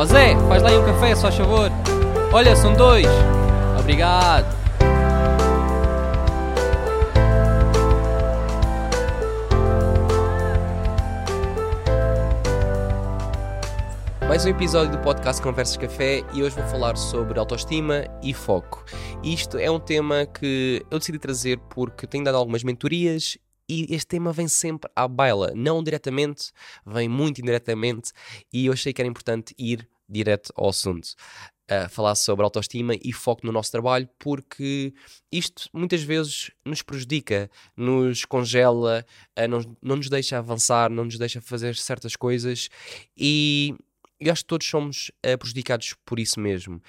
Ó Zé, faz lá aí um café, só favor. Olha, são dois. Obrigado. Mais um episódio do podcast Conversas Café e hoje vou falar sobre autoestima e foco. Isto é um tema que eu decidi trazer porque tenho dado algumas mentorias e este tema vem sempre à baila, não diretamente, vem muito indiretamente e eu achei que era importante ir direto ao assunto. Falar sobre autoestima e foco no nosso trabalho, porque isto muitas vezes nos prejudica, nos congela, uh, não, nos deixa avançar, não nos deixa fazer certas coisas e eu acho que todos somos uh, prejudicados por isso mesmo.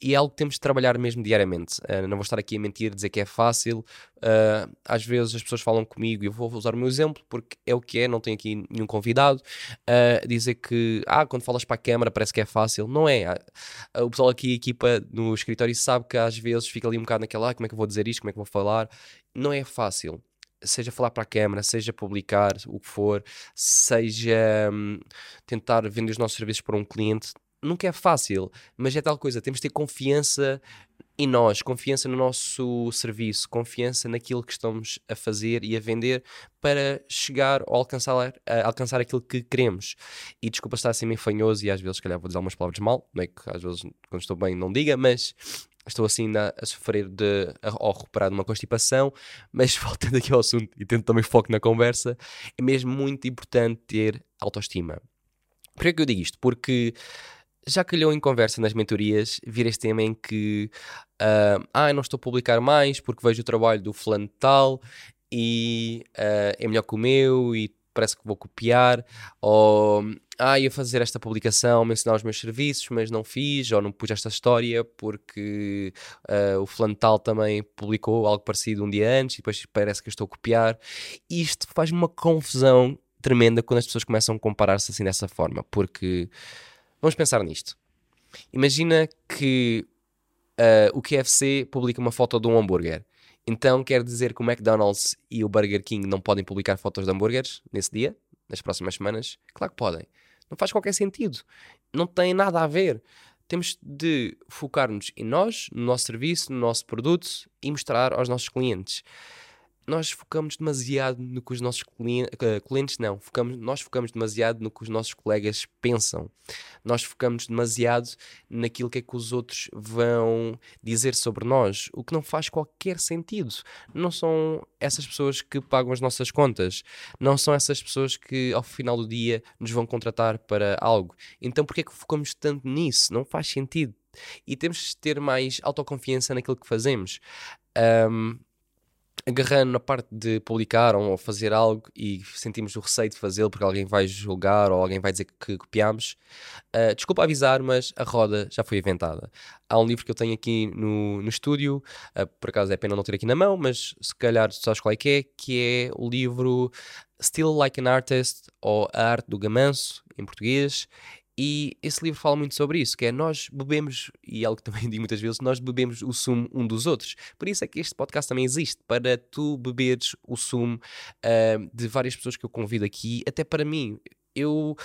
E é algo que temos de trabalhar mesmo diariamente. Uh, não vou estar aqui a mentir, dizer que é fácil. Uh, às vezes as pessoas falam comigo e eu vou usar o meu exemplo porque é o que é, não tenho aqui nenhum convidado. Uh, dizer que, ah, quando falas para a câmara parece que é fácil. Não é. o pessoal aqui, a equipa no escritório, sabe que às vezes fica ali um bocado naquela, ah, como é que eu vou dizer isto, como é que eu vou falar. Não é fácil seja falar para a câmara, seja publicar o que for, seja hum, tentar vender os nossos serviços para um cliente, nunca é fácil, mas é tal coisa, temos de ter confiança em nós, confiança no nosso serviço, confiança naquilo que estamos a fazer e a vender para chegar ou alcançar, alcançar aquilo que queremos. E desculpa estar assim meio fanhoso e às vezes, se calhar, vou dizer algumas palavras mal, não é que às vezes, quando estou bem, não diga, mas estou assim a, a sofrer de, a, ou recuperar de uma constipação, mas voltando aqui ao assunto e tendo também foco na conversa, é mesmo muito importante ter autoestima. Por é que eu digo isto? Porque já calhou em conversa nas mentorias vir este tema em que uh, ah, não estou a publicar mais porque vejo o trabalho do fulano tal e uh, é melhor que o meu e parece que vou copiar, ou ah, ia fazer esta publicação, mencionar os meus serviços, mas não fiz, ou não pus esta história porque uh, o fulano tal também publicou algo parecido um dia antes e depois parece que eu estou a copiar. Isto faz-me uma confusão tremenda quando as pessoas começam a comparar-se assim dessa forma, porque vamos pensar nisto. Imagina que uh, o KFC publica uma foto de um hambúrguer então quer dizer que o McDonald's e o Burger King não podem publicar fotos de hambúrgueres nesse dia, nas próximas semanas? Claro que podem. Não faz qualquer sentido. Não tem nada a ver. Temos de focar-nos em nós, no nosso serviço, no nosso produto e mostrar aos nossos clientes nós focamos demasiado no que os nossos clientes, uh, clientes não, focamos, nós focamos demasiado no que os nossos colegas pensam. Nós focamos demasiado naquilo que é que os outros vão dizer sobre nós, o que não faz qualquer sentido. Não são essas pessoas que pagam as nossas contas, não são essas pessoas que ao final do dia nos vão contratar para algo. Então por que é que focamos tanto nisso? Não faz sentido. E temos de ter mais autoconfiança naquilo que fazemos. Um, agarrando na parte de publicar ou fazer algo e sentimos o receio de fazê-lo porque alguém vai julgar ou alguém vai dizer que copiamos, uh, desculpa avisar, mas a roda já foi inventada. Há um livro que eu tenho aqui no, no estúdio, uh, por acaso é pena não ter aqui na mão, mas se calhar sabes qual é que é, que é o livro Still Like an Artist ou A Arte do Gamanço, em português, e esse livro fala muito sobre isso, que é nós bebemos, e é algo que também digo muitas vezes, nós bebemos o sumo um dos outros. Por isso é que este podcast também existe, para tu beberes o sumo uh, de várias pessoas que eu convido aqui, até para mim. Eu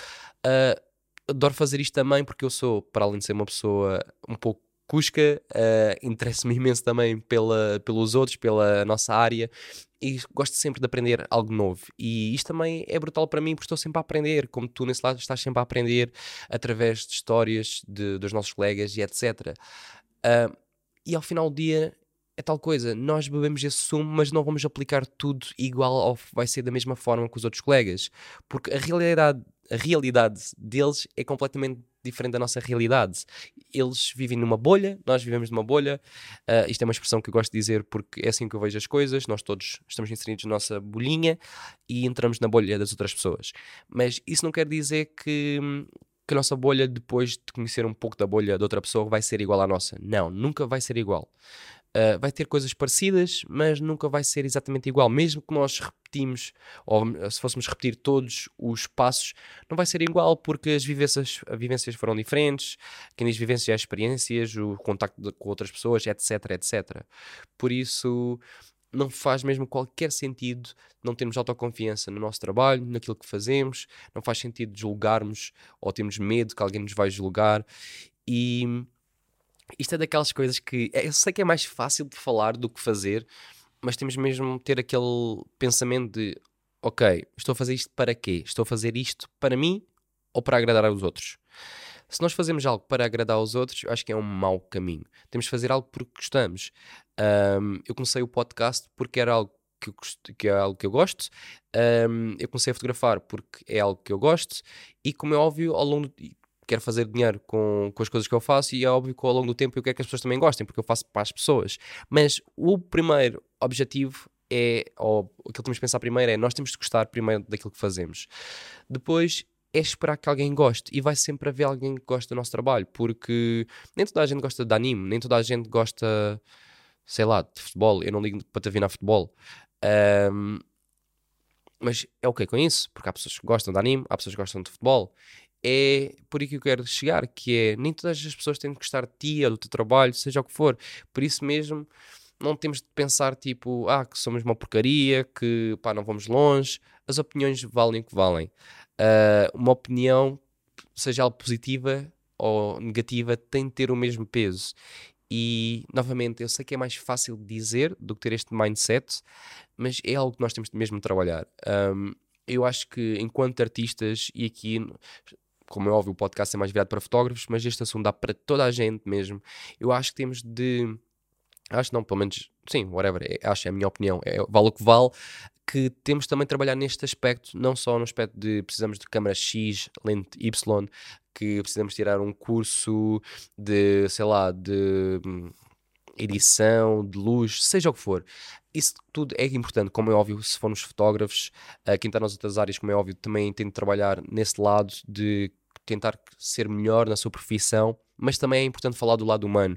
uh, adoro fazer isto também porque eu sou, para além de ser uma pessoa um pouco Cusca, uh, interessa-me imenso também pela, pelos outros, pela nossa área e gosto sempre de aprender algo novo. E isto também é brutal para mim porque estou sempre a aprender, como tu nesse lado estás sempre a aprender através de histórias de, dos nossos colegas e etc. Uh, ah, e ao final do dia é tal coisa, nós bebemos esse sumo, mas não vamos aplicar tudo igual ou vai ser da mesma forma que os outros colegas, porque a realidade, a realidade deles é completamente diferente da nossa realidade. Eles vivem numa bolha, nós vivemos numa bolha. Uh, isto é uma expressão que eu gosto de dizer porque é assim que eu vejo as coisas. Nós todos estamos inseridos na nossa bolhinha e entramos na bolha das outras pessoas. Mas isso não quer dizer que que a nossa bolha, depois de conhecer um pouco da bolha de outra pessoa, vai ser igual à nossa. Não, nunca vai ser igual. Uh, vai ter coisas parecidas, mas nunca vai ser exatamente igual. Mesmo que nós repetimos, ou se fôssemos repetir todos os passos, não vai ser igual porque as vivências, as vivências foram diferentes. Quem diz vivências é experiências, o contacto com outras pessoas, etc, etc. Por isso, não faz mesmo qualquer sentido não termos autoconfiança no nosso trabalho, naquilo que fazemos, não faz sentido julgarmos ou termos medo que alguém nos vai julgar. E isto é daquelas coisas que eu sei que é mais fácil de falar do que fazer, mas temos mesmo ter aquele pensamento de ok, estou a fazer isto para quê? Estou a fazer isto para mim ou para agradar aos outros? Se nós fazemos algo para agradar aos outros, eu acho que é um mau caminho. Temos de fazer algo porque gostamos. Um, eu comecei o podcast porque era algo que, eu, que é algo que eu gosto. Um, eu comecei a fotografar porque é algo que eu gosto. E como é óbvio, ao longo do, quero fazer dinheiro com, com as coisas que eu faço e é óbvio que ao longo do tempo eu quero que as pessoas também gostem, porque eu faço para as pessoas. Mas o primeiro objetivo é, ou aquilo que temos de pensar primeiro é, nós temos de gostar primeiro daquilo que fazemos. Depois é esperar que alguém goste e vai sempre haver alguém que goste do nosso trabalho, porque nem toda a gente gosta de anime, nem toda a gente gosta, sei lá, de futebol. Eu não ligo para te vir futebol. Um, mas é ok com isso, porque há pessoas que gostam de anime, há pessoas que gostam de futebol. É por aí que eu quero chegar, que é nem todas as pessoas têm que gostar de ti ou do teu trabalho, seja o que for. Por isso mesmo, não temos de pensar tipo, ah, que somos uma porcaria, que pá, não vamos longe. As opiniões valem o que valem uh, uma opinião, seja ela positiva ou negativa, tem de ter o mesmo peso. E, novamente, eu sei que é mais fácil de dizer do que ter este mindset, mas é algo que nós temos de mesmo trabalhar. Um, eu acho que, enquanto artistas, e aqui, como é óbvio, o podcast é mais virado para fotógrafos, mas este assunto dá para toda a gente mesmo. Eu acho que temos de. Acho não, pelo menos, sim, whatever, é, acho, é a minha opinião, é, vale o que vale que temos também de trabalhar neste aspecto, não só no aspecto de precisamos de câmera X, lente Y, que precisamos tirar um curso de, sei lá, de hum, edição, de luz, seja o que for. Isso tudo é importante, como é óbvio, se formos fotógrafos, uh, quem está nas outras áreas, como é óbvio, também tem de trabalhar nesse lado de tentar ser melhor na sua profissão, mas também é importante falar do lado humano.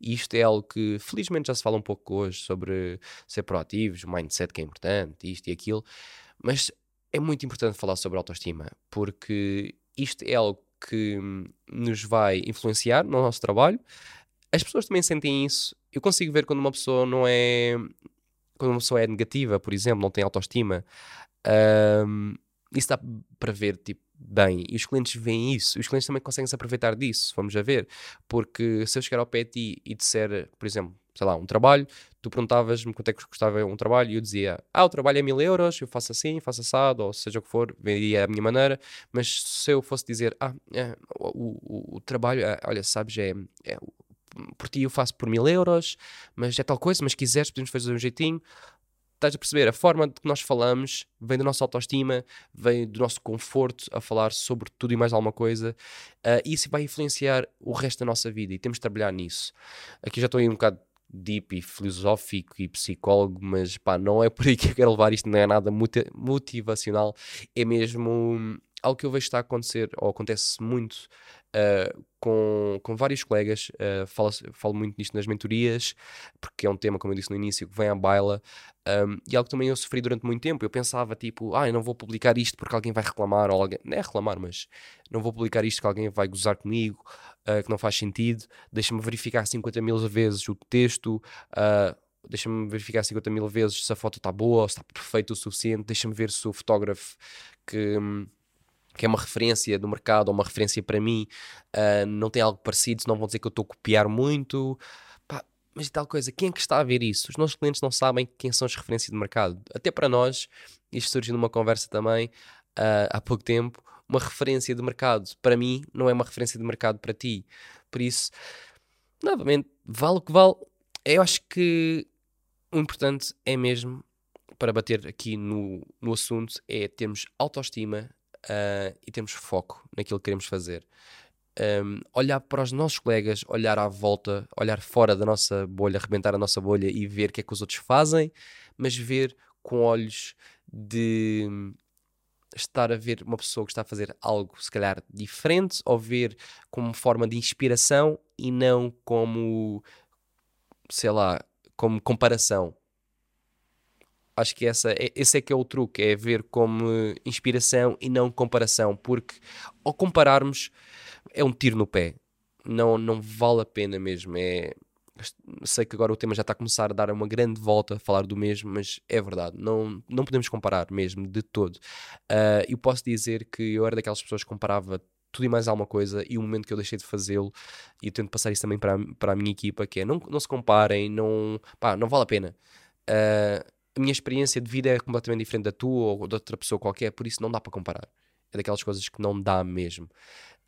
E isto é algo que felizmente já se fala um pouco hoje sobre ser proativos, o mindset que é importante, isto e aquilo, mas é muito importante falar sobre autoestima, porque isto é algo que nos vai influenciar no nosso trabalho. As pessoas também sentem isso. Eu consigo ver quando uma pessoa não é. Quando uma pessoa é negativa, por exemplo, não tem autoestima. Um, isso dá para ver, tipo, bem. E os clientes veem isso. Os clientes também conseguem se aproveitar disso, vamos a ver. Porque se eu chegar ao pé de ti e disser, por exemplo, sei lá, um trabalho, tu perguntavas-me quanto é que custava um trabalho e eu dizia, ah, o trabalho é mil euros, eu faço assim, faço assado, ou seja o que for, vendia a minha maneira, mas se eu fosse dizer, ah, é, o, o, o, trabalho, é, olha, sabes, é, é por ti eu faço por mil euros, mas é tal coisa, mas quiseres podemos fazer um jeitinho, estás a perceber? A forma de que nós falamos vem da nossa autoestima, vem do nosso conforto a falar sobre tudo e mais alguma coisa. Uh, e isso vai influenciar o resto da nossa vida e temos de trabalhar nisso. Aqui já estou aí um bocado deep e filosófico e psicólogo, mas pá, não é por aí que eu quero levar isto, não é nada motivacional, é mesmo algo que eu vejo estar a acontecer, ou acontece muito uh, com, com vários colegas, uh, falo, falo muito nisto nas mentorias, porque é um tema, como eu disse no início, que vem à baila, um, e algo que também eu sofri durante muito tempo. Eu pensava, tipo, ah, eu não vou publicar isto porque alguém vai reclamar, ou alguém, não é reclamar, mas não vou publicar isto que alguém vai gozar comigo, uh, que não faz sentido, deixa-me verificar 50 mil vezes o texto, uh, deixa-me verificar 50 mil vezes se a foto está boa, se está perfeita o suficiente, deixa-me ver se o fotógrafo que. Que é uma referência do mercado ou uma referência para mim, uh, não tem algo parecido, senão vão dizer que eu estou a copiar muito. Pá, mas e tal coisa, quem é que está a ver isso? Os nossos clientes não sabem quem são as referências de mercado. Até para nós, isto surgiu numa conversa também uh, há pouco tempo. Uma referência de mercado para mim não é uma referência de mercado para ti. Por isso, novamente, vale o que vale. Eu acho que o importante é mesmo, para bater aqui no, no assunto, é termos autoestima, uh, e temos foco naquilo que queremos fazer. Um, olhar para os nossos colegas, olhar à volta, olhar fora da nossa bolha, arrebentar a nossa bolha e ver o que é que os outros fazem, mas ver com olhos de estar a ver uma pessoa que está a fazer algo se calhar diferente ou ver como forma de inspiração e não como sei lá, como comparação acho que essa, é, esse é que é o truque, é ver como inspiração e não comparação, porque ao compararmos é um tiro no pé, não, não vale a pena mesmo, é sei que agora o tema já está a começar a dar uma grande volta a falar do mesmo, mas é verdade, não, não podemos comparar mesmo de todo. Uh, eu posso dizer que eu era daquelas pessoas que comparava tudo e mais alguma coisa e o momento que eu deixei de fazê-lo e tento passar isso também para, para a minha equipa que é não, não se comparem, não, pá, não vale a pena. Uh, a minha experiência de vida é completamente diferente da tua ou de outra pessoa qualquer, por isso não dá para comparar. É daquelas coisas que não dá mesmo.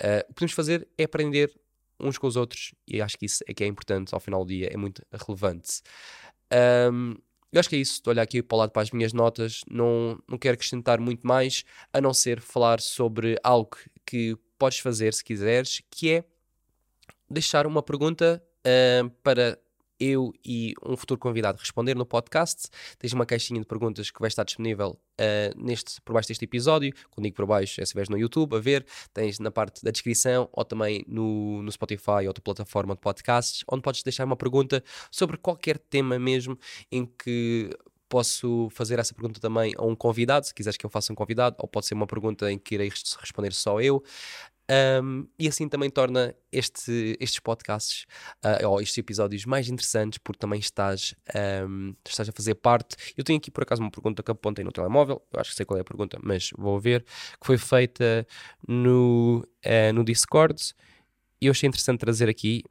Uh, o que podemos fazer é aprender uns com os outros e acho que isso é que é importante ao final do dia, é muito relevante. Um, eu acho que é isso. Estou a olhar aqui para o lado para as minhas notas. Não, não quero acrescentar muito mais, a não ser falar sobre algo que podes fazer se quiseres, que é deixar uma pergunta uh, para eu e um futuro convidado responder no podcast. Tens uma caixinha de perguntas que vai estar disponível uh, neste, por baixo deste episódio. Quando digo por baixo, é se estiveres no YouTube a ver, tens na parte da descrição ou também no, no Spotify ou outra plataforma de podcasts, onde podes deixar uma pergunta sobre qualquer tema mesmo em que posso fazer essa pergunta também a um convidado, se quiseres que eu faça um convidado, ou pode ser uma pergunta em que irei responder só eu. Um, e assim também torna este, estes podcasts uh, ou estes episódios mais interessantes porque também estás, um, estás a fazer parte. Eu tenho aqui por acaso uma pergunta que apontei no telemóvel, eu acho que sei qual é a pergunta, mas vou ver, que foi feita no, uh, no Discord e eu achei interessante trazer aqui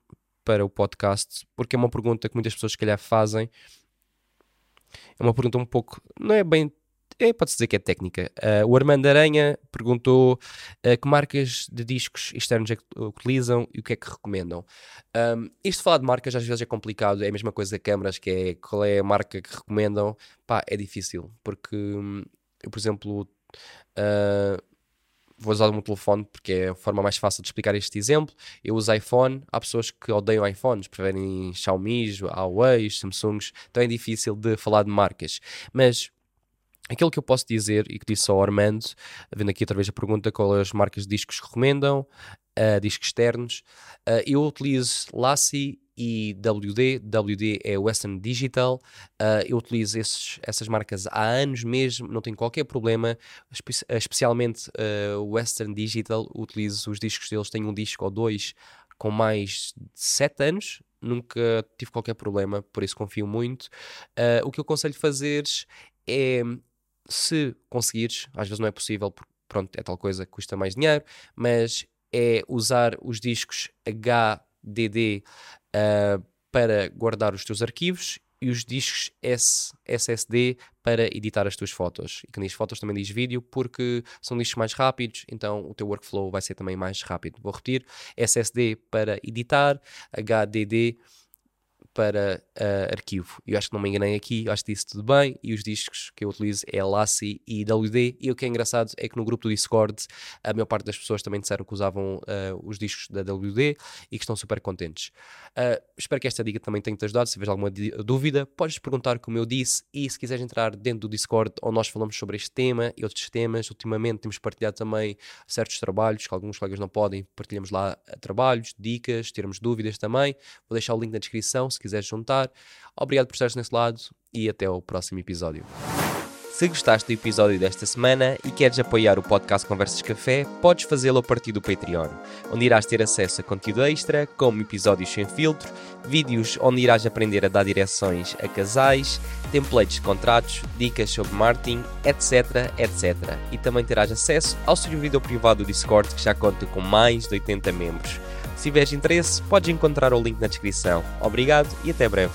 para o podcast porque é uma pergunta que muitas pessoas se calhar fazem. É uma pergunta um pouco, não é bem é, pode-se dizer que é técnica. Uh, o Armando Aranha perguntou uh, que marcas de discos externos é que utilizam e o que é que recomendam. Um, isto de falar de marcas às vezes é complicado, é a mesma coisa de câmaras, que é qual é a marca que recomendam. Pá, é difícil, porque hum, eu, por exemplo, uh, vou usar o meu telefone porque é a forma mais fácil de explicar este exemplo. Eu uso iPhone, há pessoas que odeiam iPhones, preferem Xiaomi, Huawei, Samsungs, então é difícil de falar de marcas. Mas Aquilo que eu posso dizer e que disse ao Armando, vendo aqui outra vez a pergunta, qual as marcas de discos recomendam, uh, discos externos, uh, eu utilizo Lassie e WD, WD é Western Digital, uh, eu utilizo esses, essas marcas há anos mesmo, não tenho qualquer problema, espe especialmente Western Digital, utilizo os discos deles, tenho um disco ou dois com mais de 7 anos, nunca tive qualquer problema, por isso confio muito. O que eu aconselho fazeres é se conseguires, às vezes não é possível, porque pronto, é tal coisa que custa mais dinheiro, mas é usar os discos HDD uh, ah, para guardar os teus arquivos e os discos S, SSD para editar as tuas fotos. E quando diz fotos também diz vídeo, porque são discos mais rápidos, então o teu workflow vai ser também mais rápido. Vou repetir: SSD para editar, HDD para uh, arquivo. Eu acho que não me enganei aqui, acho que disse tudo bem. E os discos que eu utilizo é Lassie e WD. E o que é engraçado é que no grupo do Discord a maior parte das pessoas também disseram que usavam uh, os discos da WD e que estão super contentes. Uh, espero que esta dica também tenha-te ajudado. Se tiveres alguma dúvida, podes perguntar, como eu disse. E se quiseres entrar dentro do Discord, onde nós falamos sobre este tema e outros temas, ultimamente temos partilhado também certos trabalhos que alguns colegas não podem. Partilhamos lá trabalhos, dicas, termos dúvidas também. Vou deixar o link na descrição. Se quiseres juntar. Obrigado por estares nesse lado e até ao próximo episódio. Se gostaste do episódio desta semana e queres apoiar o podcast Conversas Café, podes fazê-lo a partir do Patreon, onde irás ter acesso a conteúdo extra, como episódios sem filtro, vídeos onde irás aprender a dar direções a casais, templates de contratos, dicas sobre marketing, etc, etc. E também terás acesso ao servidor privado do Discord que já conta com mais de 80 membros. Se tiveres interesse, podes encontrar o link na descrição. Obrigado e até breve.